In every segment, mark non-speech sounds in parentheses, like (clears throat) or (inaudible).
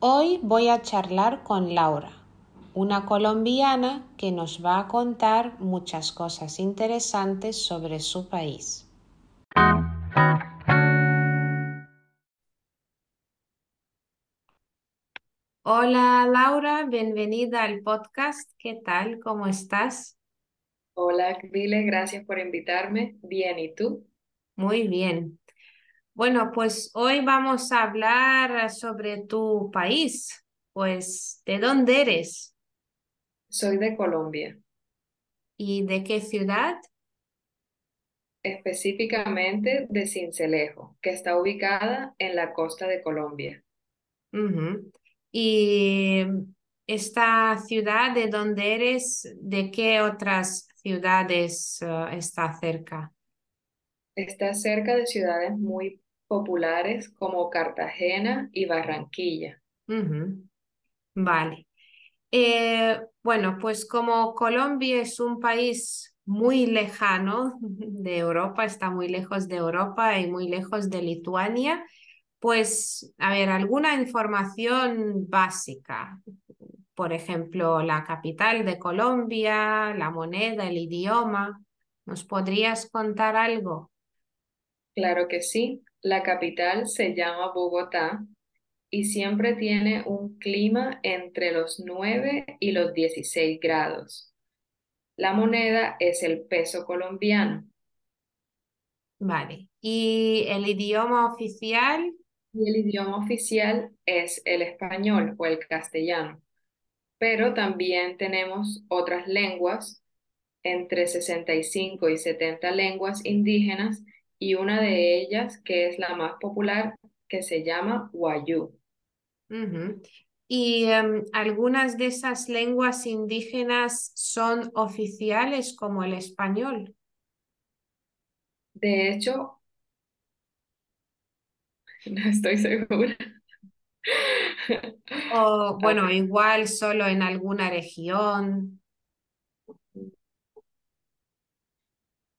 Hoy voy a charlar con Laura, una colombiana que nos va a contar muchas cosas interesantes sobre su país. Hola Laura, bienvenida al podcast. ¿Qué tal? ¿Cómo estás? Hola, Vile, gracias por invitarme. Bien, ¿y tú? Muy bien. Bueno, pues hoy vamos a hablar sobre tu país. Pues, ¿de dónde eres? Soy de Colombia, ¿Y de qué ciudad? específicamente de Sincelejo, que está ubicada en la costa de Colombia. ¿Y esta ciudad de dónde eres, de qué otras ciudades eh, está cerca? Está cerca de ciudades muy populares como Cartagena y Barranquilla. Vale. Eh, bueno, pues como Colombia es un país muy lejano de Europa, está muy lejos de Europa y muy lejos de Lituania, pues, a ver, alguna información básica. Por ejemplo, la capital de Colombia, la moneda, el idioma. ¿Nos podrías contar algo? Claro que sí, la capital se llama Bogotá y siempre tiene un clima entre los 9 y los 16 grados. La moneda es el peso colombiano Vale. ¿Y el idioma oficial? y el idioma oficial es el español o el castellano, pero también tenemos otras lenguas, entre 65 y 70 lenguas indígenas y una de ellas que es la más popular que se llama Wayuu. ¿Y em, algunas de esas lenguas indígenas son oficiales como el español? De hecho, (laughs) no estoy segura. O (laughs) bueno, igual solo en alguna región.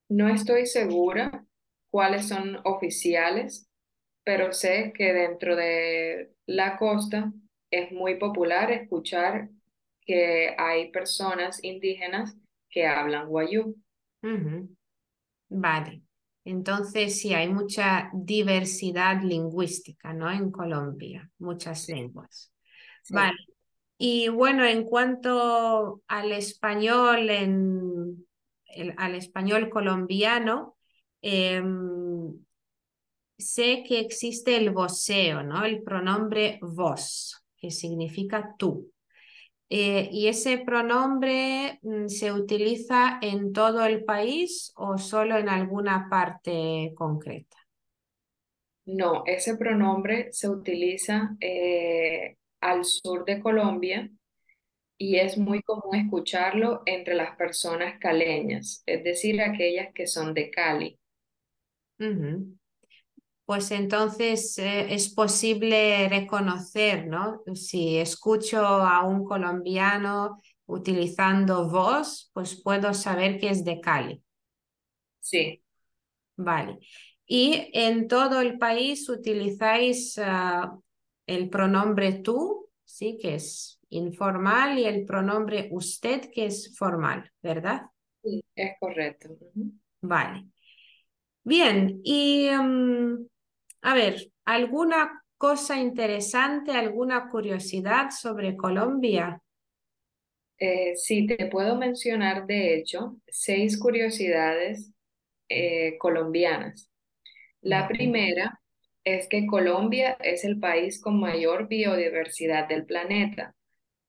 no estoy segura cuáles son oficiales, pero sé que dentro de la costa es muy popular escuchar que hay personas indígenas que hablan wayuu. Ujú. Vale. Entonces sí, hay mucha diversidad lingüística, ¿no? En Colombia, muchas lenguas. sí. Vale. Y bueno, en cuanto al español, en, el- al español colombiano, em, sé que existe el voseo, ¿no? El pronombre vos, que significa tú. Eh, ¿y ese pronombre mm, se utiliza en todo el país o solo en alguna parte concreta? No, ese pronombre se utiliza eh, al sur de Colombia y es muy común escucharlo entre las personas caleñas, es decir, aquellas que son de Cali. Pues entonces eh, es posible reconocer, ¿no? Si escucho a un colombiano utilizando voz, pues puedo saber que es de Cali. Sí, Vale. Y en todo el país utilizáis ah, el pronombre tú, sí, que es informal, y el pronombre usted, que es formal, ¿verdad? sí, es correcto. Vale. Bien, y mm, a ver, ¿alguna cosa interesante, alguna curiosidad sobre Colombia? Eh, sí, te puedo mencionar, de hecho, seis curiosidades eh, colombianas. La primera es que Colombia es el país con mayor biodiversidad del planeta,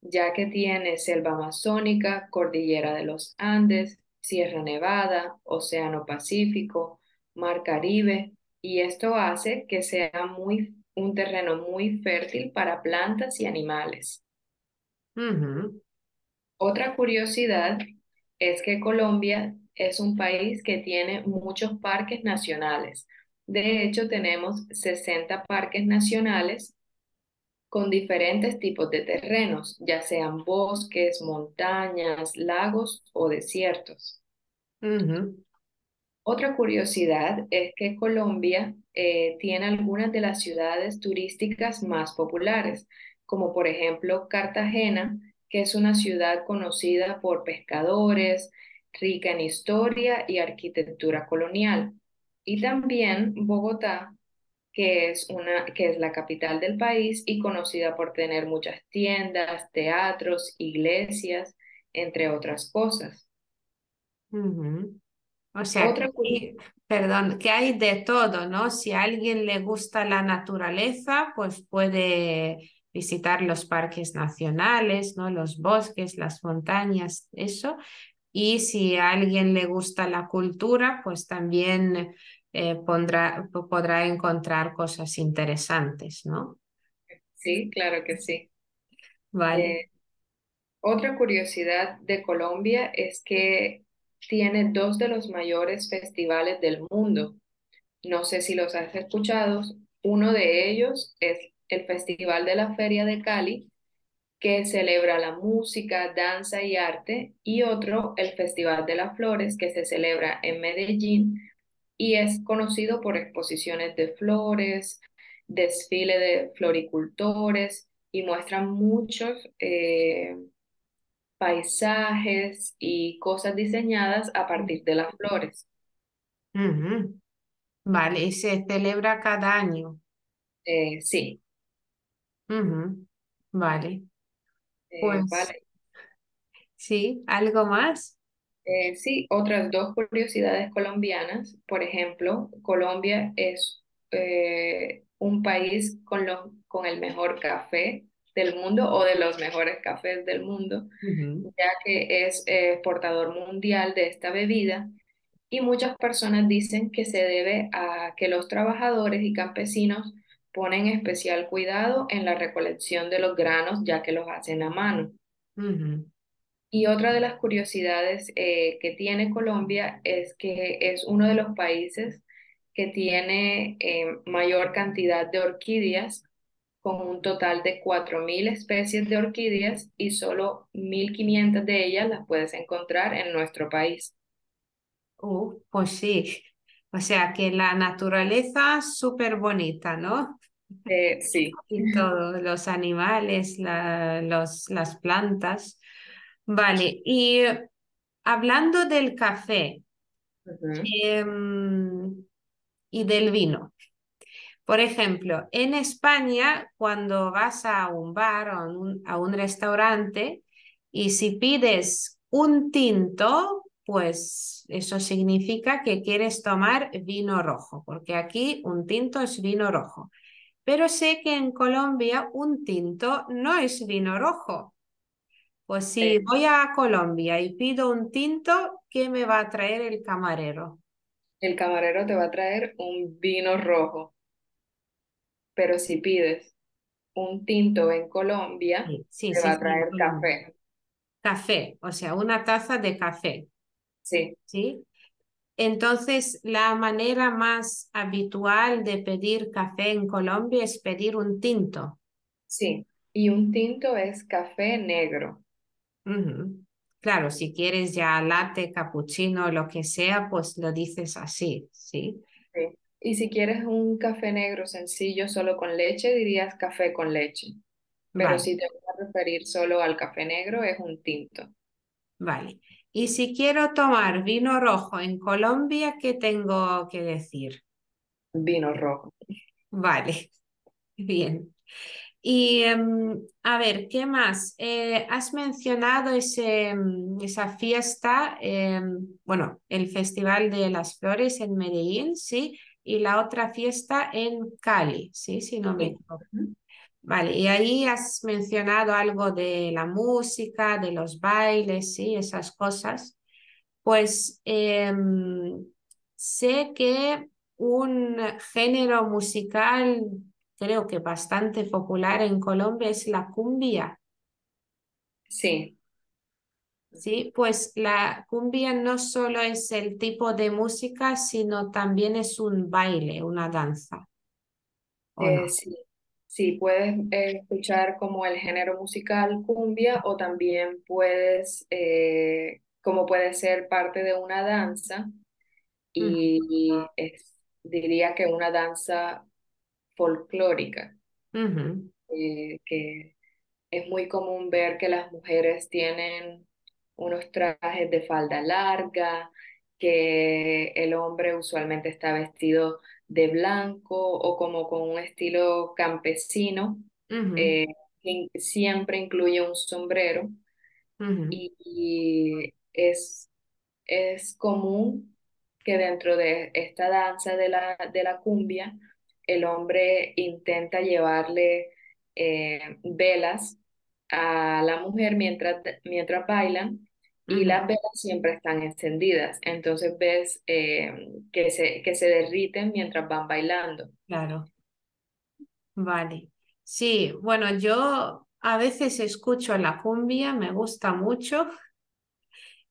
ya que tiene selva amazónica, cordillera de los Andes, Sierra Nevada, Océano Pacífico, Mar Caribe, y esto hace que sea muy un terreno muy fértil para plantas y animales. Otra curiosidad es que Colombia es un país que tiene muchos parques nacionales. De hecho, tenemos 60 parques nacionales con diferentes tipos de terrenos, ya sean bosques, montañas, lagos o desiertos. Otra curiosidad es que Colombia eh, tiene algunas de las ciudades turísticas más populares, como por ejemplo Cartagena, que es una ciudad conocida por pescadores, rica en historia y arquitectura colonial. Y también Bogotá, que es una, que es la capital del país y conocida por tener muchas tiendas, teatros, iglesias, entre otras cosas. O sea, Otra perdón, que hay de todo, ¿no? Si a alguien le gusta la naturaleza, pues puede visitar los parques nacionales, ¿no? Los bosques, las montañas, eso. Y si a alguien le gusta la cultura, pues también eh, pondrá- po- podrá encontrar cosas interesantes, ¿no? Sí, claro que sí. Vale. Eh, otra curiosidad de Colombia es que tiene dos de los mayores festivales del mundo. No sé si los has escuchado. Uno de ellos es el Festival de la Feria de Cali, que celebra la música, danza y arte, y otro, el Festival de las Flores, que se celebra en Medellín y es conocido por exposiciones de flores, desfile de floricultores y muestran muchos eh, paisajes y cosas diseñadas a partir de las flores. Vale, y se celebra cada año. Eh, sí. Vale, eh, pues vale. sí, ¿algo más? Eh, sí, otras dos curiosidades colombianas. Por ejemplo, Colombia es eh, un país con, los, con el mejor café del mundo o de los mejores cafés del mundo. Ya que es eh, exportador mundial de esta bebida y muchas personas dicen que se debe a que los trabajadores y campesinos ponen especial cuidado en la recolección de los granos ya que los hacen a mano. Y otra de las curiosidades eh, que tiene Colombia es que es uno de los países que tiene eh, mayor cantidad de orquídeas con un total de 4.000 especies de orquídeas y solo 1.500 de ellas las puedes encontrar en nuestro país. Uh, pues sí, o sea que la naturaleza súper bonita, ¿no? Eh, sí. Y todos los animales, la- los, las plantas. Vale, y hablando del café em, y del vino. Por ejemplo, en España, cuando vas a un bar o a un, a un restaurante y si pides un tinto, pues eso significa que quieres tomar vino rojo, porque aquí un tinto es vino rojo. Pero sé que en Colombia un tinto no es vino rojo. Pues si voy a Colombia y pido un tinto, ¿qué me va a traer el camarero? el camarero te va a traer un vino rojo, pero si pides un tinto en Colombia, Sí, sí, te va a traer café. Café, o sea, una taza de café, Sí, ¿sí? Entonces, la manera más habitual de pedir café en Colombia es pedir un tinto. sí. Y un tinto es café negro. Claro, si quieres ya latte, cappuccino, lo que sea, pues lo dices así, ¿sí? Sí. Y si quieres un café negro sencillo solo con leche, dirías café con leche. Pero Vale, si te vas a referir solo al café negro, es un tinto, vale. Y si quiero tomar vino rojo en Colombia, ¿qué tengo que decir? vino rojo. Vale, (laughs) bien. Y em, a ver, ¿qué más? Eh, has mencionado ese, em, esa fiesta, em, bueno, el Festival de las Flores en Medellín, sí, y la otra fiesta en Cali, sí, si no me equivoco. Vale, y ahí has mencionado algo de la música, de los bailes, sí, esas cosas. Pues em, sé que un género musical creo que bastante popular en Colombia es la cumbia. Sí. Sí, pues la cumbia no solo es el tipo de música, sino también es un baile, una danza. ¿O Eh, no? sí, sí, puedes eh, escuchar como el género musical cumbia o también puedes, eh, como puede ser parte de una danza y es, diría que una danza folclórica, que es muy común ver que las mujeres tienen unos trajes de falda larga, que el hombre usualmente está vestido de blanco o como con un estilo campesino, eh, que siempre incluye un sombrero y es es común que dentro de esta danza de la, de la cumbia, el hombre intenta llevarle eh, velas a la mujer mientras, mientras bailan y las velas siempre están encendidas. Entonces ves eh, que se, que se derriten mientras van bailando. Claro, vale. Sí, bueno, yo a veces escucho la cumbia, me gusta mucho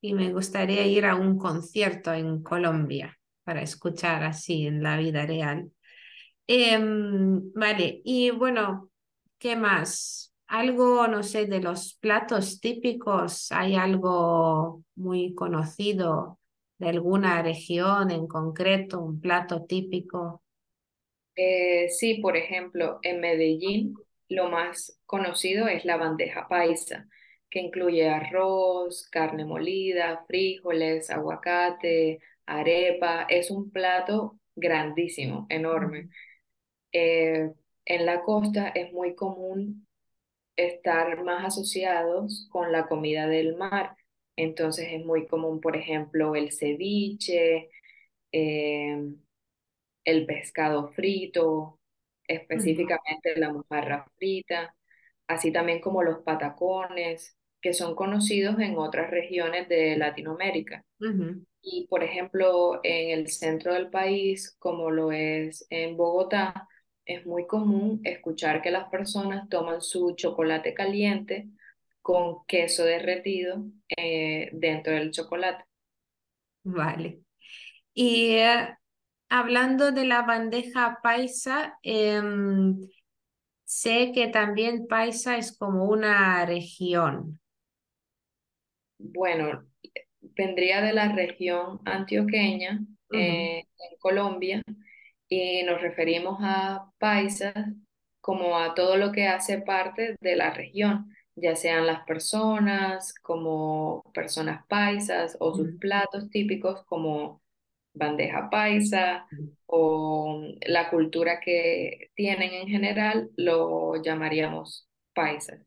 y me gustaría ir a un concierto en Colombia para escuchar así en la vida real. Em, vale, y bueno, ¿qué más? Algo, no sé, de los platos típicos, ¿hay algo muy conocido de alguna región en concreto, un plato típico? Eh, sí, por ejemplo, en Medellín lo más conocido es la bandeja paisa, que incluye arroz, carne molida, frijoles, aguacate, arepa. Es un plato grandísimo, enorme. Eh, en la costa es muy común estar más asociados con la comida del mar. Entonces es muy común, por ejemplo, el ceviche. em, el pescado frito, específicamente la mojarra frita, así también como los patacones, que son conocidos en otras regiones de Latinoamérica. Y por ejemplo, en el centro del país, como lo es en Bogotá, es muy común escuchar que las personas toman su chocolate caliente con queso derretido eh, dentro del chocolate. Vale. Y eh, hablando de la bandeja paisa, em, sé que también paisa es como una región. Bueno, vendría de la región antioqueña eh, en Colombia y nos referimos a paisas como a todo lo que hace parte de la región, ya sean las personas como personas paisas o sus platos típicos como bandeja paisa o la cultura que tienen en general, lo llamaríamos paisas.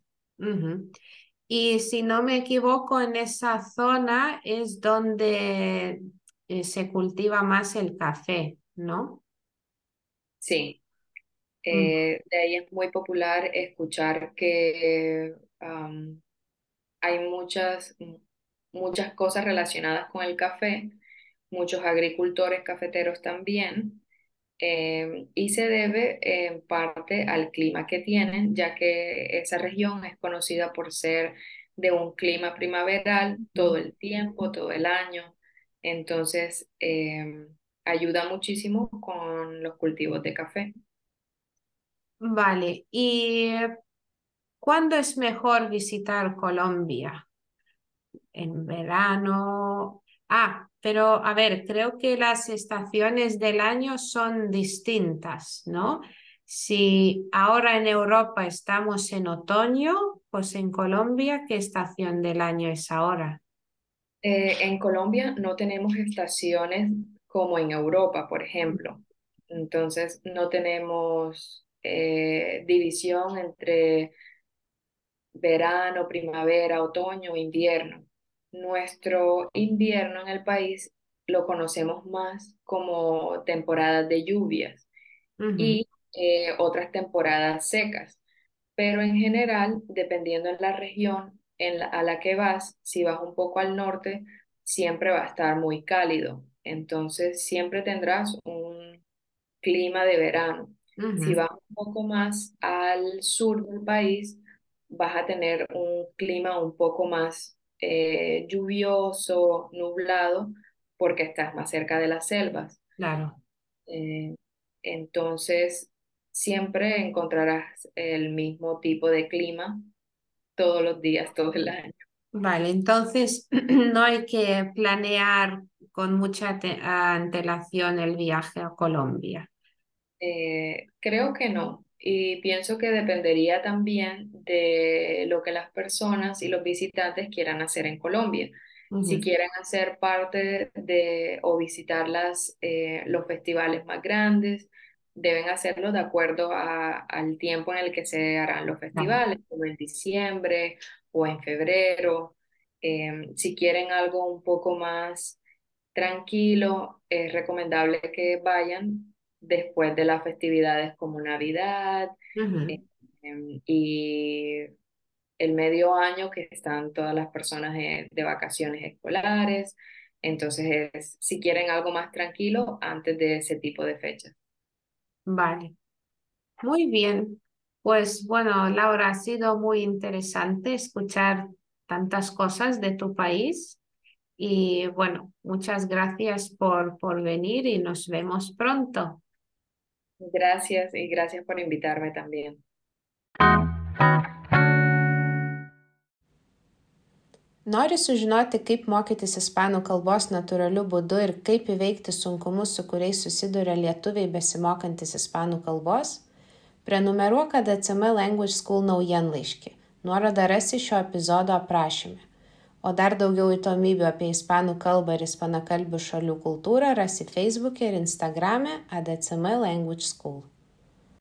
Y si no me equivoco, en esa zona es donde eh, se cultiva más el café, ¿no? Sí. Mm, Eh, de ahí es muy popular escuchar que hay muchas, muchas cosas relacionadas con el café, muchos agricultores cafeteros también, eh, y se debe en parte al clima que tienen, ya que esa región es conocida por ser de un clima primaveral todo mm. el tiempo, todo el año. Entonces, eh, ayuda muchísimo con los cultivos de café. Vale. ¿Y cuándo es mejor visitar Colombia? en verano. Ah, pero a ver, creo que las estaciones del año son distintas, ¿no? Si ahora en Europa estamos en otoño, pues en Colombia, ¿qué estación del año es ahora? Eh, en Colombia no tenemos estaciones como en Europa, por ejemplo. Entonces, no tenemos eh, división entre verano, primavera, otoño, invierno. Nuestro invierno en el país lo conocemos más como temporadas de lluvias y eh, otras temporadas secas. Pero en general, dependiendo en la región en la- a la que vas, si vas un poco al norte, siempre va a estar muy cálido. Entonces, siempre tendrás un clima de verano. Si vas un poco más al sur del país, vas a tener un clima un poco más eh, lluvioso, nublado, porque estás más cerca de las selvas. Claro. Eh, entonces, siempre encontrarás el mismo tipo de clima todos los días, todo el año. Vale, entonces (clears throat) no hay que planear con mucha te- antelación el viaje a Colombia. Eh, creo que no. Y pienso que dependería también de lo que las personas y los visitantes quieran hacer en Colombia. Si quieren hacer parte de o visitar las, eh, los festivales más grandes, deben hacerlo de acuerdo a- al tiempo en el que se harán los festivales, como en diciembre o en febrero. Eh, si quieren algo un poco más tranquilo, es recomendable que vayan después de las festividades como Navidad eh, em, y el medio año que están todas las personas de, de vacaciones escolares. Entonces, es- si quieren algo más tranquilo antes de ese tipo de fechas. Vale, muy bien. Pues bueno, Laura, ha sido muy interesante escuchar tantas cosas de tu país y bueno, muchas gracias por, por venir y nos vemos pronto. Gracias y gracias por invitarme también. Nori sužinoti, kaip mokytis ispanų kalbos natūraliu būdu ir kaip įveikti sunkumus, su kuriais susiduria lietuviai besimokantis ispanų kalbos? Prenumeruok ADCM Language School naujienlaiškį. Nuorodą rasi šio epizodo aprašyme. O dar daugiau įdomybių apie ispanų kalbą ir ispanakalbių šalių kultūrą rasi Facebook'e ir Instagram'e ADCM Language School.